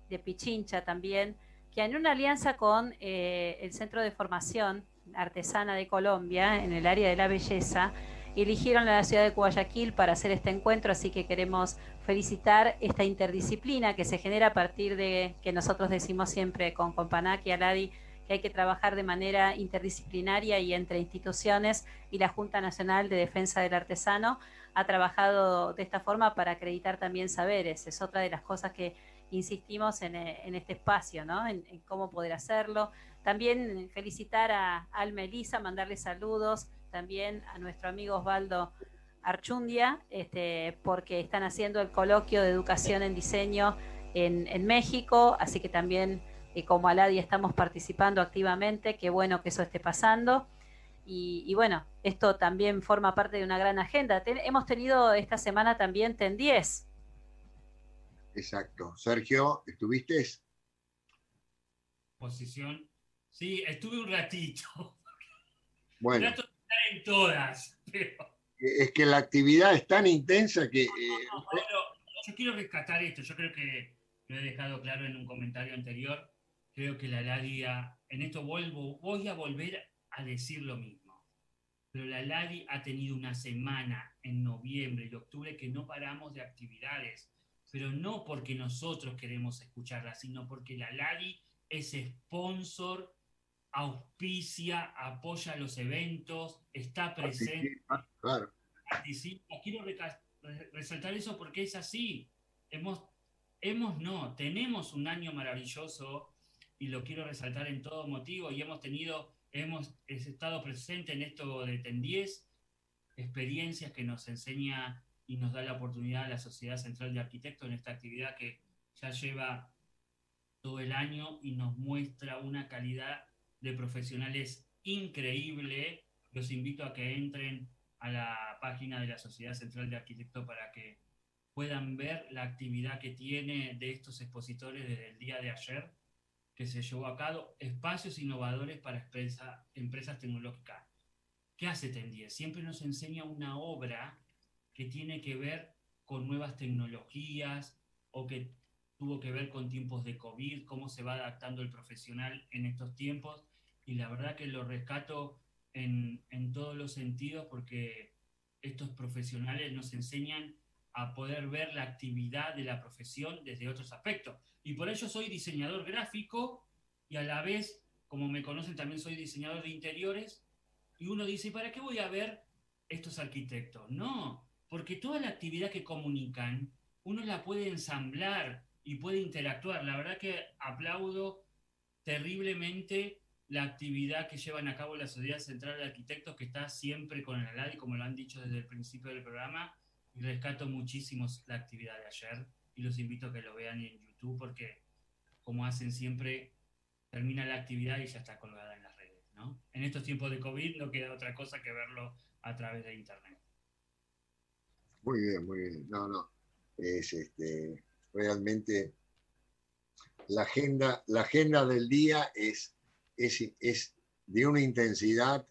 de Pichincha también, que en una alianza con eh, el Centro de Formación Artesana de Colombia en el área de la belleza, eligieron la ciudad de Guayaquil para hacer este encuentro, así que queremos felicitar esta interdisciplina que se genera a partir de que nosotros decimos siempre con Companac y Aladi que hay que trabajar de manera interdisciplinaria y entre instituciones y la Junta Nacional de Defensa del Artesano ha trabajado de esta forma para acreditar también saberes. Es otra de las cosas que insistimos en, en este espacio, ¿no? En, cómo poder hacerlo. También felicitar a Alma Elisa, mandarle saludos también a nuestro amigo Osvaldo Archundia, este, porque están haciendo el coloquio de educación en diseño en, México, así que también eh, como Aladi estamos participando activamente, qué bueno que eso esté pasando. Y, y, bueno, esto también forma parte de una gran agenda. Ten, hemos tenido esta semana también TEN 10. Exacto. Sergio, ¿estuviste? Posición. Sí, estuve un ratito. Bueno. Trato de estar en todas, pero... Es que la actividad es tan intensa que... No, no, pero yo quiero rescatar esto. Yo creo que lo he dejado claro en un comentario anterior. Creo que la LADIA, en esto vuelvo, voy a volver a decir lo mismo. Pero la LADI ha tenido una semana en noviembre y octubre que no paramos de actividades, pero no porque nosotros queremos escucharla, sino porque la LADI es sponsor, auspicia, apoya los eventos, está presente. Participa, claro. Participa. Quiero resaltar eso porque es así. Hemos, hemos no, tenemos un año maravilloso y lo quiero resaltar en todo motivo y hemos tenido hemos estado presente en esto de TEN 10, experiencias que nos enseña y nos da la oportunidad a la Sociedad Central de Arquitectos en esta actividad que ya lleva todo el año y nos muestra una calidad de profesionales increíble. Los invito a que entren a la página de la Sociedad Central de Arquitectos para que puedan ver la actividad que tiene de estos expositores desde el día de ayer que se llevó a cabo, espacios innovadores para empresa, empresas tecnológicas. ¿Qué hace TEN 10? Siempre nos enseña una obra que tiene que ver con nuevas tecnologías o que tuvo que ver con tiempos de COVID, cómo se va adaptando el profesional en estos tiempos. Y la verdad que lo rescato en, en todos los sentidos porque estos profesionales nos enseñan a poder ver la actividad de la profesión desde otros aspectos. Y por ello soy diseñador gráfico y a la vez, como me conocen, también soy diseñador de interiores. Y uno dice, ¿para qué voy a ver estos arquitectos? No, porque toda la actividad que comunican, uno la puede ensamblar y puede interactuar. La verdad que aplaudo terriblemente la actividad que llevan a cabo la Sociedad Central de Arquitectos, que está siempre con el ALADI, como lo han dicho desde el principio del programa, y rescato muchísimo la actividad de ayer y los invito a que lo vean en YouTube porque como hacen siempre termina la actividad y ya está colgada en las redes, ¿no? En estos tiempos de COVID no queda otra cosa que verlo a través de internet. Muy bien, muy bien. No, no. Es este realmente la agenda, la agenda del día es, es, es de una intensidad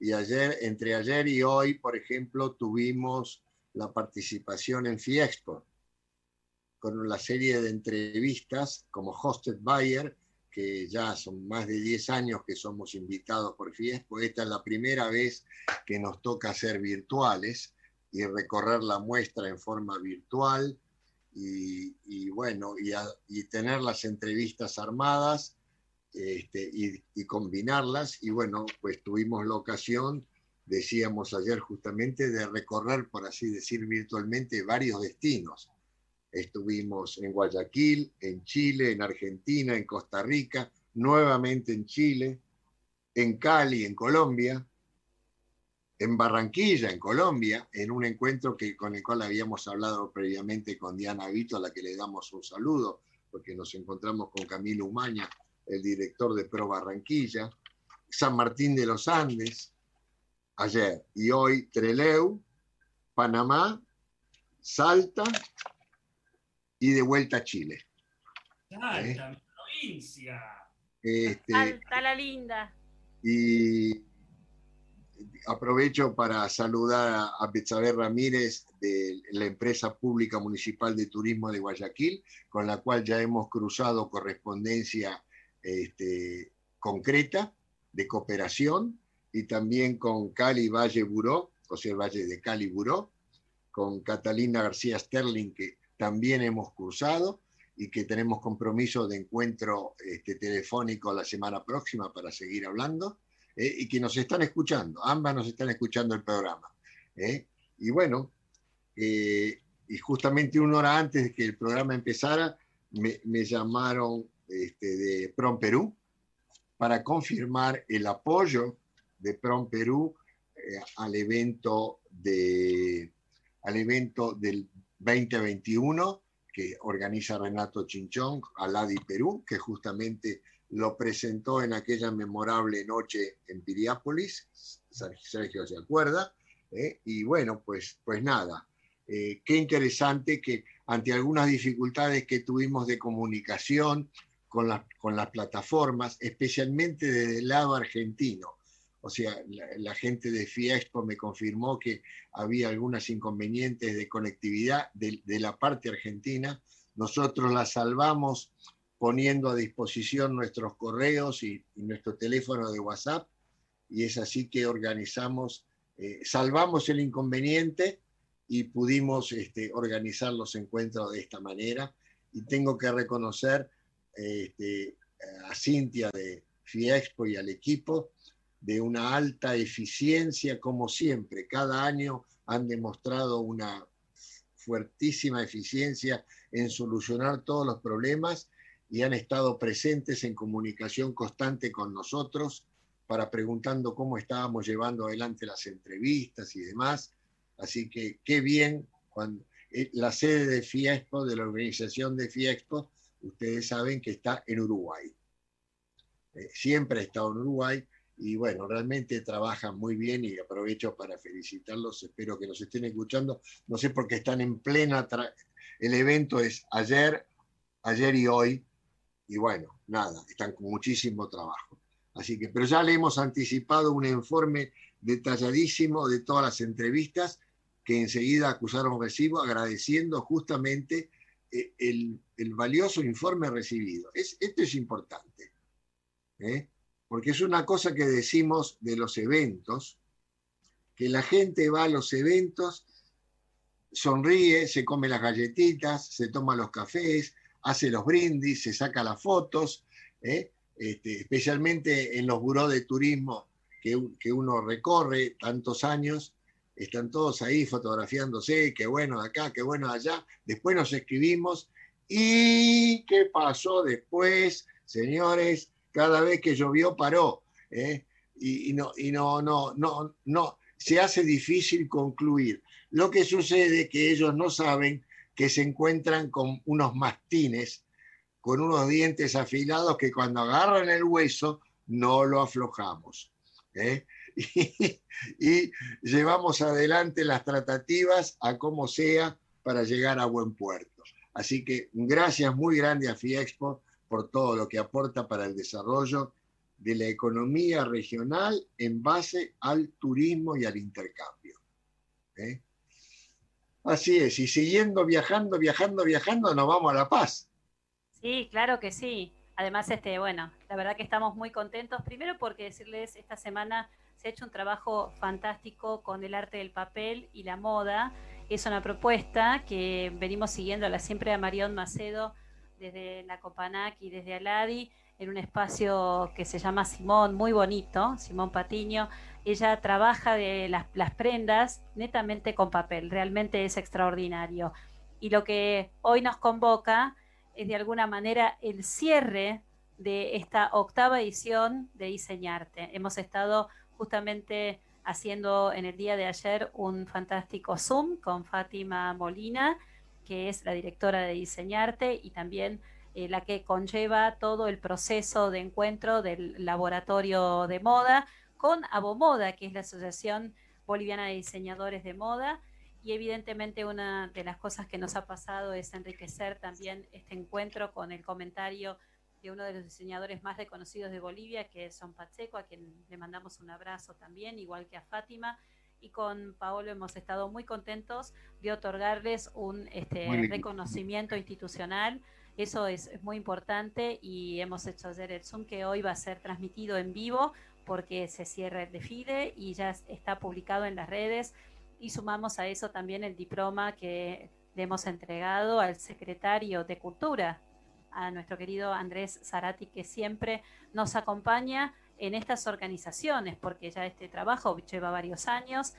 y ayer, entre ayer y hoy, por ejemplo, tuvimos la participación en Fiexpo con la serie de entrevistas como Hosted Bayer, que ya son más de 10 años que somos invitados por Fiexpo. Esta es la primera vez que nos toca ser virtuales y recorrer la muestra en forma virtual y, bueno, y, tener las entrevistas armadas este, y, combinarlas. Y bueno, pues tuvimos la ocasión, decíamos ayer justamente, de recorrer, por así decir, virtualmente varios destinos. Estuvimos en Guayaquil, en Chile, en Argentina, en Costa Rica, nuevamente en Chile, en Cali, en Colombia, en Barranquilla, en Colombia, en un encuentro que, con el cual habíamos hablado previamente con Diana Vito, a la que le damos un saludo, porque nos encontramos con Camilo Umaña, el director de Pro Barranquilla, San Martín de los Andes, ayer, y hoy Treleu, Panamá, Salta y de vuelta a Chile. Salta, ¿Eh? provincia. Este, Salta la linda. Y aprovecho para saludar a Betsabe Ramírez de la empresa pública municipal de turismo de Guayaquil, con la cual ya hemos cruzado correspondencia este, concreta de cooperación, y también con Cali Valle Buró, el Valle de Cali Buró, con Catalina García Sterling, que también hemos cruzado y que tenemos compromiso de encuentro este, telefónico la semana próxima para seguir hablando eh, y que nos están escuchando, ambas nos están escuchando el programa. ¿eh? Y bueno, eh, y justamente una hora antes de que el programa empezara, me, llamaron este, de Prom Perú para confirmar el apoyo de Prom Perú al, evento de, al evento del 2021 que organiza Renato Chinchón, Aladi Perú, que justamente lo presentó en aquella memorable noche en Piriápolis, Sergio se acuerda, ¿eh? y bueno, pues, pues nada, eh, qué interesante que ante algunas dificultades que tuvimos de comunicación con, con las plataformas, especialmente desde el lado argentino, o sea, la, gente de Fiexpo me confirmó que había algunos inconvenientes de conectividad de, de la parte argentina. Nosotros la salvamos poniendo a disposición nuestros correos y, nuestro teléfono de WhatsApp y es así que organizamos, eh, salvamos el inconveniente y pudimos este, organizar los encuentros de esta manera. Y tengo que reconocer este, a Cintia de Fiexpo y al equipo de una alta eficiencia, como siempre. Cada año han demostrado una fuertísima eficiencia en solucionar todos los problemas y han estado presentes en comunicación constante con nosotros para preguntando cómo estábamos llevando adelante las entrevistas y demás. Así que qué bien cuando eh, la sede de FIEXPO, de la organización de FIEXPO, ustedes saben que está en Uruguay. Eh, siempre ha estado en Uruguay y bueno, realmente trabajan muy bien y aprovecho para felicitarlos. Espero que nos estén escuchando. No sé por qué están en plena. El evento es ayer, ayer y hoy, y bueno, nada, están con muchísimo trabajo. Así que, pero ya le hemos anticipado un informe detalladísimo de todas las entrevistas que enseguida acusaron recibo, agradeciendo justamente eh, el, valioso informe recibido. Es, esto es importante, ¿eh? Porque es una cosa que decimos de los eventos, que la gente va a los eventos, sonríe, se come las galletitas, se toma los cafés, hace los brindis, se saca las fotos, ¿eh? este, especialmente en los buró de turismo que, que, uno recorre tantos años, están todos ahí fotografiándose, qué bueno acá, qué bueno allá, después nos escribimos y qué pasó después, señores, cada vez que llovió paró, ¿eh? y, y, no, y no, no, no, se hace difícil concluir. Lo que sucede es que ellos no saben que se encuentran con unos mastines, con unos dientes afilados que cuando agarran el hueso no lo aflojamos. ¿eh? Y, llevamos adelante las tratativas a como sea para llegar a buen puerto. Así que gracias muy grande a FIEXPO por todo lo que aporta para el desarrollo de la economía regional en base al turismo y al intercambio. ¿eh? Así es, y siguiendo viajando, viajando, viajando, nos vamos a La Paz. Sí, claro que sí. Además, este, bueno, la verdad que estamos muy contentos. Primero porque decirles, esta semana se ha hecho un trabajo fantástico con el arte del papel y la moda. Es una propuesta que venimos siguiendo la siempre a Marión Macedo desde la Copanac y desde Aladi en un espacio que se llama Simón, muy bonito, Simón Patiño. Ella trabaja de las, las prendas netamente con papel, realmente es extraordinario. Y lo que hoy nos convoca es de alguna manera el cierre de esta octava edición de Diseñarte. Hemos estado justamente haciendo en el día de ayer un fantástico Zoom con Fátima Molina, que es la directora de Diseñarte y también eh, la que conlleva todo el proceso de encuentro del laboratorio de moda con Abomoda, que es la Asociación Boliviana de Diseñadores de Moda. Y evidentemente una de las cosas que nos ha pasado es enriquecer también este encuentro con el comentario de uno de los diseñadores más reconocidos de Bolivia, que es Son Pacheco, a quien le mandamos un abrazo también, igual que a Fátima. Y con Paolo hemos estado muy contentos de otorgarles un este, reconocimiento institucional. Eso es, muy importante y hemos hecho ayer el Zoom que hoy va a ser transmitido en vivo porque se cierra el desfile y ya está publicado en las redes. Y sumamos a eso también el diploma que le hemos entregado al secretario de Cultura a nuestro querido Andrés Zarati, que siempre nos acompaña en estas organizaciones, porque ya este trabajo lleva varios años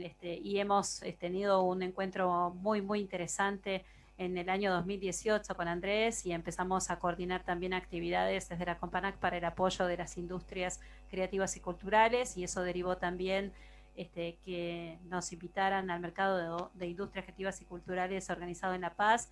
este, y hemos eh, tenido un encuentro muy, muy interesante en el año 2018 con Andrés y empezamos a coordinar también actividades desde la Companac para el apoyo de las industrias creativas y culturales y eso derivó también este, que nos invitaran al mercado de, de industrias creativas y culturales organizado en La Paz.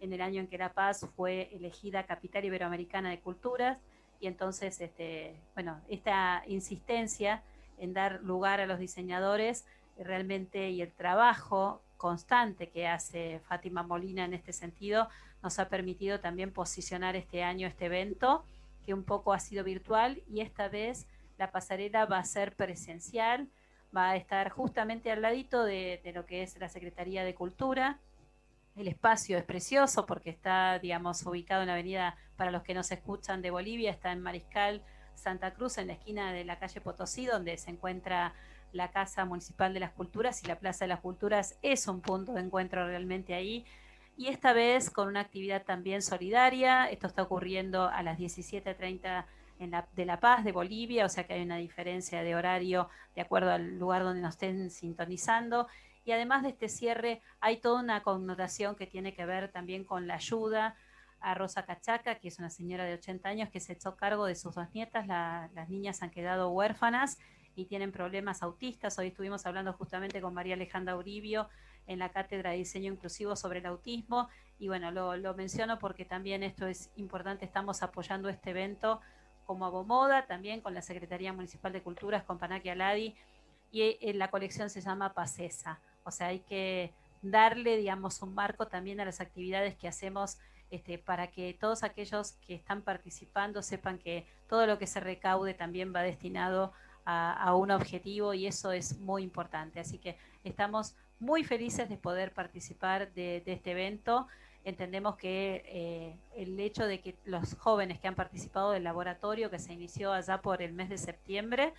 En el año en que La Paz fue elegida capital iberoamericana de culturas y entonces, este, bueno, esta insistencia en dar lugar a los diseñadores realmente y el trabajo constante que hace Fátima Molina en este sentido nos ha permitido también posicionar este año este evento que un poco ha sido virtual y esta vez la pasarela va a ser presencial, va a estar justamente al ladito de, de lo que es la Secretaría de Cultura, el espacio es precioso porque está, digamos, ubicado en la avenida, para los que nos escuchan de Bolivia, está en Mariscal Santa Cruz, en la esquina de la calle Potosí, donde se encuentra la Casa Municipal de las Culturas y la Plaza de las Culturas es un punto de encuentro realmente ahí. Y esta vez con una actividad también solidaria. Esto está ocurriendo a las 17.30 en la, de La Paz, de Bolivia, o sea que hay una diferencia de horario de acuerdo al lugar donde nos estén sintonizando. Y además de este cierre, hay toda una connotación que tiene que ver también con la ayuda a Rosa Cachaca, que es una señora de 80 años que se echó cargo de sus dos nietas. las niñas han quedado huérfanas y tienen problemas autistas. Hoy estuvimos hablando justamente con María Alejandra Uribio en la Cátedra de Diseño Inclusivo sobre el Autismo. Y bueno, lo, menciono porque también esto es importante. Estamos apoyando este evento como Abomoda, también con la Secretaría Municipal de Culturas, con Panaki Aladi. Y eh, la colección se llama Pacesa. O sea, hay que darle, digamos, un marco también a las actividades que hacemos este, para que todos aquellos que están participando sepan que todo lo que se recaude también va destinado a, un objetivo y eso es muy importante. Así que estamos muy felices de poder participar de, este evento. Entendemos que eh, el hecho de que los jóvenes que han participado del laboratorio que se inició allá por el mes de septiembre,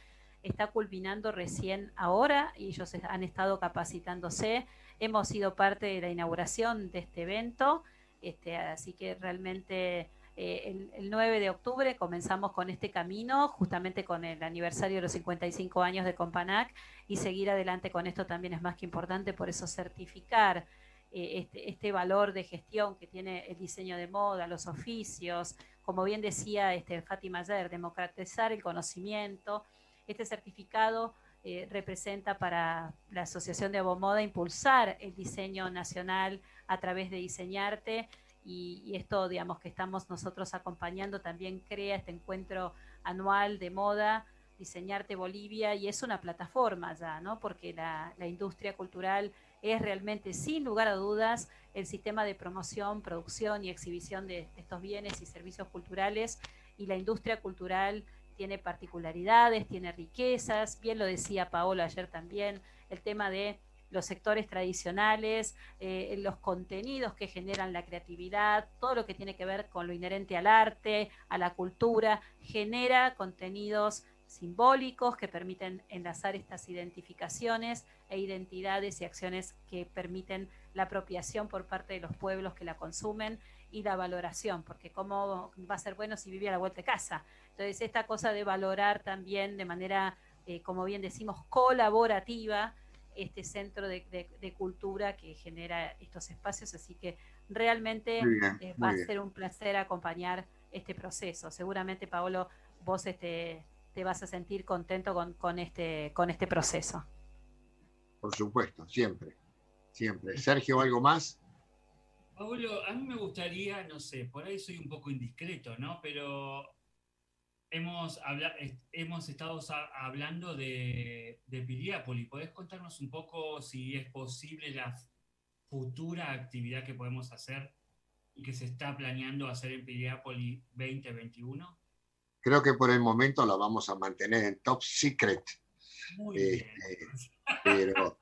está culminando recién ahora y ellos han estado capacitándose. Hemos sido parte de la inauguración de este evento, este, así que realmente eh, el, 9 de octubre comenzamos con este camino, justamente con el aniversario de los 55 años de Companac, y seguir adelante con esto también es más que importante, por eso certificar eh, este, este, valor de gestión que tiene el diseño de moda, los oficios, como bien decía este, Fátima ayer, democratizar el conocimiento, este certificado eh, representa para la Asociación de Abomoda impulsar el diseño nacional a través de Diseñarte y, esto, digamos, que estamos nosotros acompañando, también crea este encuentro anual de moda, Diseñarte Bolivia, y es una plataforma ya, ¿no? Porque la, industria cultural es realmente, sin lugar a dudas, el sistema de promoción, producción y exhibición de estos bienes y servicios culturales y la industria cultural tiene particularidades, tiene riquezas, bien lo decía Paolo ayer también, el tema de los sectores tradicionales, eh, los contenidos que generan la creatividad, todo lo que tiene que ver con lo inherente al arte, a la cultura, genera contenidos simbólicos que permiten enlazar estas identificaciones e identidades y acciones que permiten la apropiación por parte de los pueblos que la consumen y la valoración, porque cómo va a ser bueno si vivía a la vuelta de casa. Entonces, esta cosa de valorar también de manera, eh, como bien decimos, colaborativa, este centro de, cultura que genera estos espacios, así que realmente eh, va a ser un placer acompañar este proceso. Seguramente, Paolo, vos este, te vas a sentir contento con, este, con este proceso. Por supuesto, siempre, siempre. Sergio, ¿algo más? Paolo, a mí me gustaría, no sé, por ahí soy un poco indiscreto, ¿no? Pero hemos, hemos estado hablando de, de Piriápoli. ¿Podés contarnos un poco si es posible la futura actividad que podemos hacer y que se está planeando hacer en Piriápoli 2021? Creo que por el momento la vamos a mantener en top secret. Este, pero,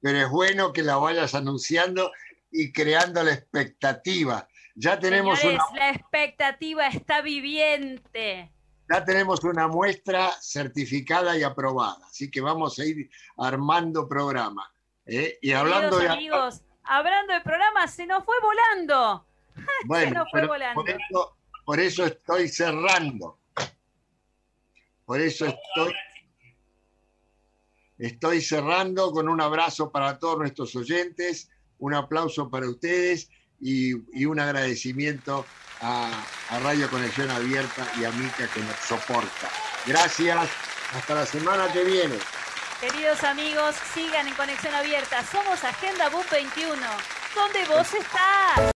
pero es bueno que la vayas anunciando y creando la expectativa. Ya tenemos una... La expectativa está viviente ya tenemos una muestra certificada y aprobada, así que vamos a ir armando programa. ¿eh? Y hablando de... amigos, hablando de programa, se nos fue volando. Bueno, se nos fue volando. Por, eso, por eso estoy cerrando. Por eso estoy, estoy cerrando con un abrazo para todos nuestros oyentes, un aplauso para ustedes y, y un agradecimiento a, Radio Conexión Abierta y a Mica que nos soporta. Gracias, hasta la semana que viene. Queridos amigos, sigan en Conexión Abierta. Somos Agenda Book 21, donde vos estás.